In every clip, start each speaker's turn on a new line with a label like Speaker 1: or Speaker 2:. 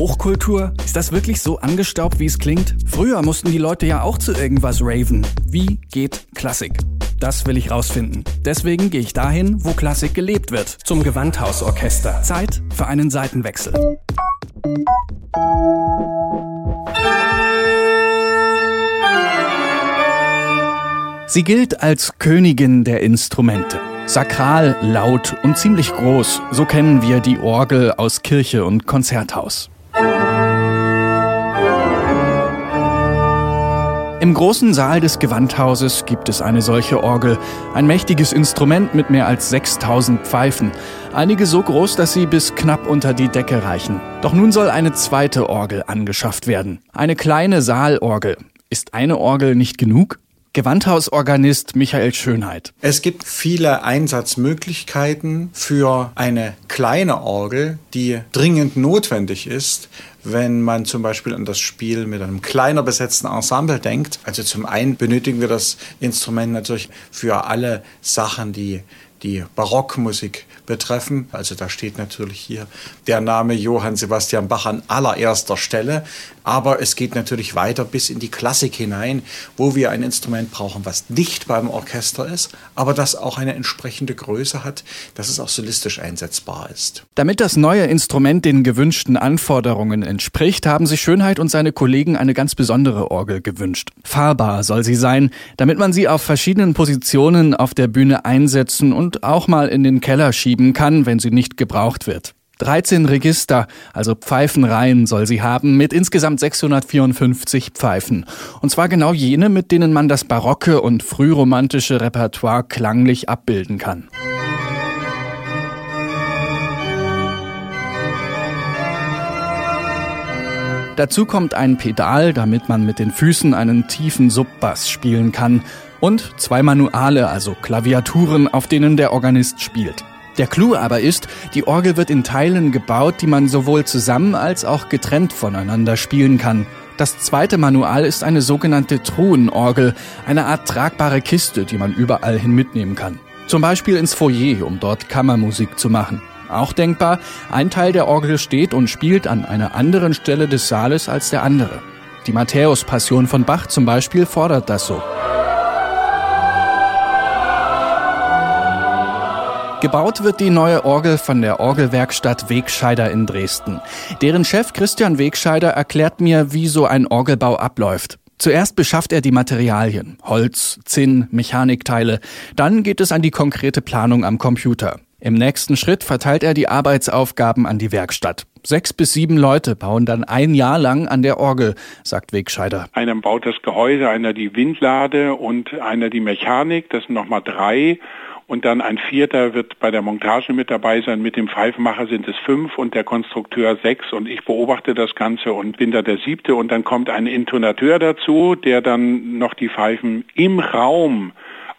Speaker 1: Hochkultur? Ist das wirklich so angestaubt, wie es klingt? Früher mussten die Leute ja auch zu irgendwas raven. Wie geht Klassik? Das will ich rausfinden. Deswegen gehe ich dahin, wo Klassik gelebt wird. Zum Gewandhausorchester. Zeit für einen Seitenwechsel. Sie gilt als Königin der Instrumente. Sakral, laut und ziemlich groß, so kennen wir die Orgel aus Kirche und Konzerthaus. Im großen Saal des Gewandhauses gibt es eine solche Orgel, ein mächtiges Instrument mit mehr als 6000 Pfeifen, einige so groß, dass sie bis knapp unter die Decke reichen. Doch nun soll eine zweite Orgel angeschafft werden, eine kleine Saalorgel. Ist eine Orgel nicht genug? Gewandhausorganist Michael Schönheit.
Speaker 2: Es gibt viele Einsatzmöglichkeiten für eine kleine Orgel, die dringend notwendig ist, wenn man zum Beispiel an das Spiel mit einem kleiner besetzten Ensemble denkt. Also zum einen benötigen wir das Instrument natürlich für alle Sachen, die die Barockmusik betreffen. Also da steht natürlich hier der Name Johann Sebastian Bach an allererster Stelle. Aber es geht natürlich weiter bis in die Klassik hinein, wo wir ein Instrument brauchen, was nicht beim Orchester ist, aber das auch eine entsprechende Größe hat, dass es auch solistisch einsetzbar ist.
Speaker 1: Damit das neue Instrument den gewünschten Anforderungen entspricht, haben sich Schönheit und seine Kollegen eine ganz besondere Orgel gewünscht. Fahrbar soll sie sein, damit man sie auf verschiedenen Positionen auf der Bühne einsetzen und auch mal in den Keller schieben kann, wenn sie nicht gebraucht wird. 13 Register, also Pfeifenreihen soll sie haben, mit insgesamt 654 Pfeifen. Und zwar genau jene, mit denen man das barocke und frühromantische Repertoire klanglich abbilden kann. Dazu kommt ein Pedal, damit man mit den Füßen einen tiefen Subbass spielen kann. Und zwei Manuale, also Klaviaturen, auf denen der Organist spielt. Der Clou aber ist, die Orgel wird in Teilen gebaut, die man sowohl zusammen als auch getrennt voneinander spielen kann. Das zweite Manual ist eine sogenannte Truhenorgel, eine Art tragbare Kiste, die man überall hin mitnehmen kann. Zum Beispiel ins Foyer, um dort Kammermusik zu machen. Auch denkbar, ein Teil der Orgel steht und spielt an einer anderen Stelle des Saales als der andere. Die Matthäus-Passion von Bach zum Beispiel fordert das so. Gebaut wird die neue Orgel von der Orgelwerkstatt Wegscheider in Dresden. Deren Chef Christian Wegscheider erklärt mir, wie so ein Orgelbau abläuft. Zuerst beschafft er die Materialien, Holz, Zinn, Mechanikteile. Dann geht es an die konkrete Planung am Computer. Im nächsten Schritt verteilt er die Arbeitsaufgaben an die Werkstatt. Sechs bis sieben Leute bauen dann ein Jahr lang an der Orgel, sagt Wegscheider.
Speaker 3: Einer baut das Gehäuse, einer die Windlade und einer die Mechanik. Das sind nochmal drei. Und dann ein vierter wird bei der Montage mit dabei sein. Mit dem Pfeifenmacher sind es fünf und der Konstrukteur sechs. Und ich beobachte das Ganze und bin da der siebte. Und dann kommt ein Intonateur dazu, der dann noch die Pfeifen im Raum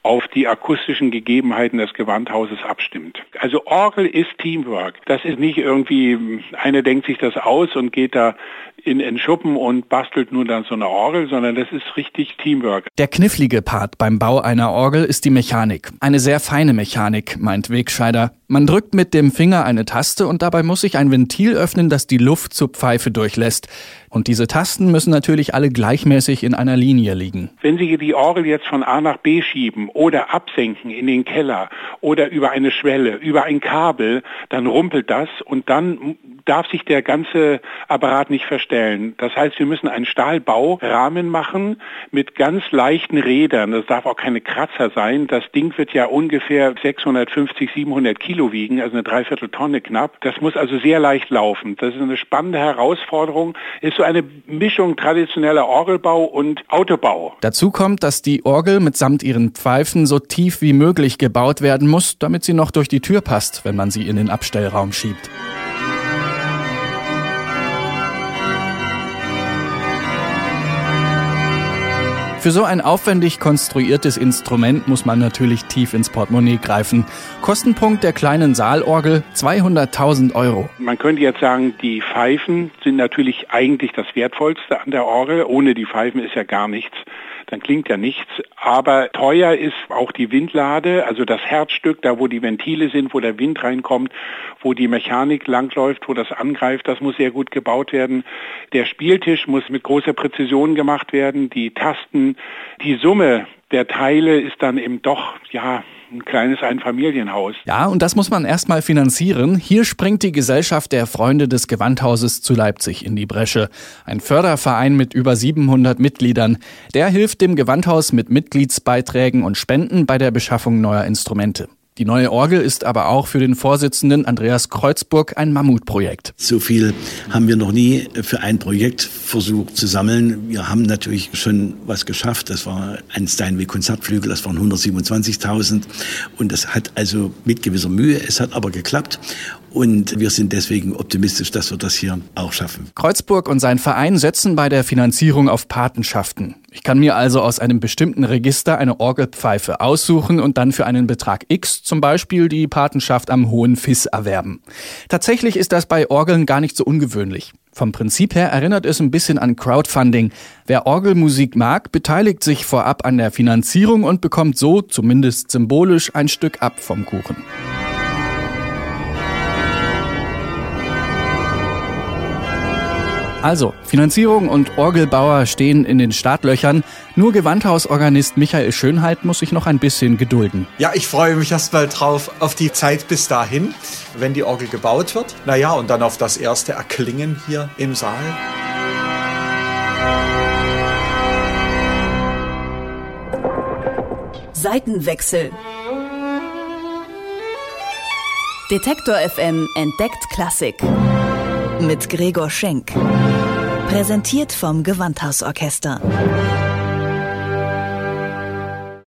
Speaker 3: auf die akustischen Gegebenheiten des Gewandhauses abstimmt. Also Orgel ist Teamwork. Das ist nicht irgendwie, einer denkt sich das aus und geht da in den Schuppen und bastelt nur dann so eine Orgel, sondern das ist richtig Teamwork.
Speaker 1: Der knifflige Part beim Bau einer Orgel ist die Mechanik. Eine sehr feine Mechanik, meint Wegscheider. Man drückt mit dem Finger eine Taste und dabei muss sich ein Ventil öffnen, das die Luft zur Pfeife durchlässt. Und diese Tasten müssen natürlich alle gleichmäßig in einer Linie liegen.
Speaker 3: Wenn Sie die Orgel jetzt von A nach B schieben oder absenken in den Keller oder über eine Schwelle, über ein Kabel, dann rumpelt das und dann darf sich der ganze Apparat nicht verstellen. Das heißt, wir müssen einen Stahlbaurahmen machen mit ganz leichten Rädern. Das darf auch keine Kratzer sein. Das Ding wird ja ungefähr 650, 700 Kilo wiegen, also eine Dreivierteltonne knapp. Das muss also sehr leicht laufen. Das ist eine spannende Herausforderung. Ist so eine Mischung traditioneller Orgelbau und Autobau.
Speaker 1: Dazu kommt, dass die Orgel mitsamt ihren Pfeifen so tief wie möglich gebaut werden muss, damit sie noch durch die Tür passt, wenn man sie in den Abstellraum schiebt. Für so ein aufwendig konstruiertes Instrument muss man natürlich tief ins Portemonnaie greifen. Kostenpunkt der kleinen Saalorgel 200.000 Euro.
Speaker 3: Man könnte jetzt sagen, die Pfeifen sind natürlich eigentlich das Wertvollste an der Orgel. Ohne die Pfeifen ist ja gar nichts dann klingt ja nichts. Aber teuer ist auch die Windlade, also das Herzstück, da wo die Ventile sind, wo der Wind reinkommt, wo die Mechanik langläuft, wo das angreift, das muss sehr gut gebaut werden. Der Spieltisch muss mit großer Präzision gemacht werden, die Tasten, die Summe der Teile ist dann eben doch, ja, ein kleines Einfamilienhaus.
Speaker 1: Ja, und das muss man erstmal finanzieren. Hier springt die Gesellschaft der Freunde des Gewandhauses zu Leipzig in die Bresche. Ein Förderverein mit über 700 Mitgliedern. Der hilft dem Gewandhaus mit Mitgliedsbeiträgen und Spenden bei der Beschaffung neuer Instrumente. Die neue Orgel ist aber auch für den Vorsitzenden Andreas Kreuzburg ein Mammutprojekt.
Speaker 4: So viel haben wir noch nie für ein Projekt versucht zu sammeln. Wir haben natürlich schon was geschafft. Das war ein Steinway Konzertflügel, das waren 127.000 und das hat also mit gewisser Mühe, es hat aber geklappt und wir sind deswegen optimistisch, dass wir das hier auch schaffen.
Speaker 1: Kreuzburg und sein Verein setzen bei der Finanzierung auf Patenschaften. Ich kann mir also aus einem bestimmten Register eine Orgelpfeife aussuchen und dann für einen Betrag X zum Beispiel die Patenschaft am Hohen Fiss erwerben. Tatsächlich ist das bei Orgeln gar nicht so ungewöhnlich. Vom Prinzip her erinnert es ein bisschen an Crowdfunding. Wer Orgelmusik mag, beteiligt sich vorab an der Finanzierung und bekommt so, zumindest symbolisch, ein Stück ab vom Kuchen. Also, Finanzierung und Orgelbauer stehen in den Startlöchern. Nur Gewandhausorganist Michael Schönheit muss sich noch ein bisschen gedulden.
Speaker 2: Ja, ich freue mich erstmal drauf auf die Zeit bis dahin, wenn die Orgel gebaut wird. Naja, und dann auf das erste Erklingen hier im Saal.
Speaker 5: Seitenwechsel. Detektor FM entdeckt Klassik mit Gregor Schenk. Präsentiert vom Gewandhausorchester.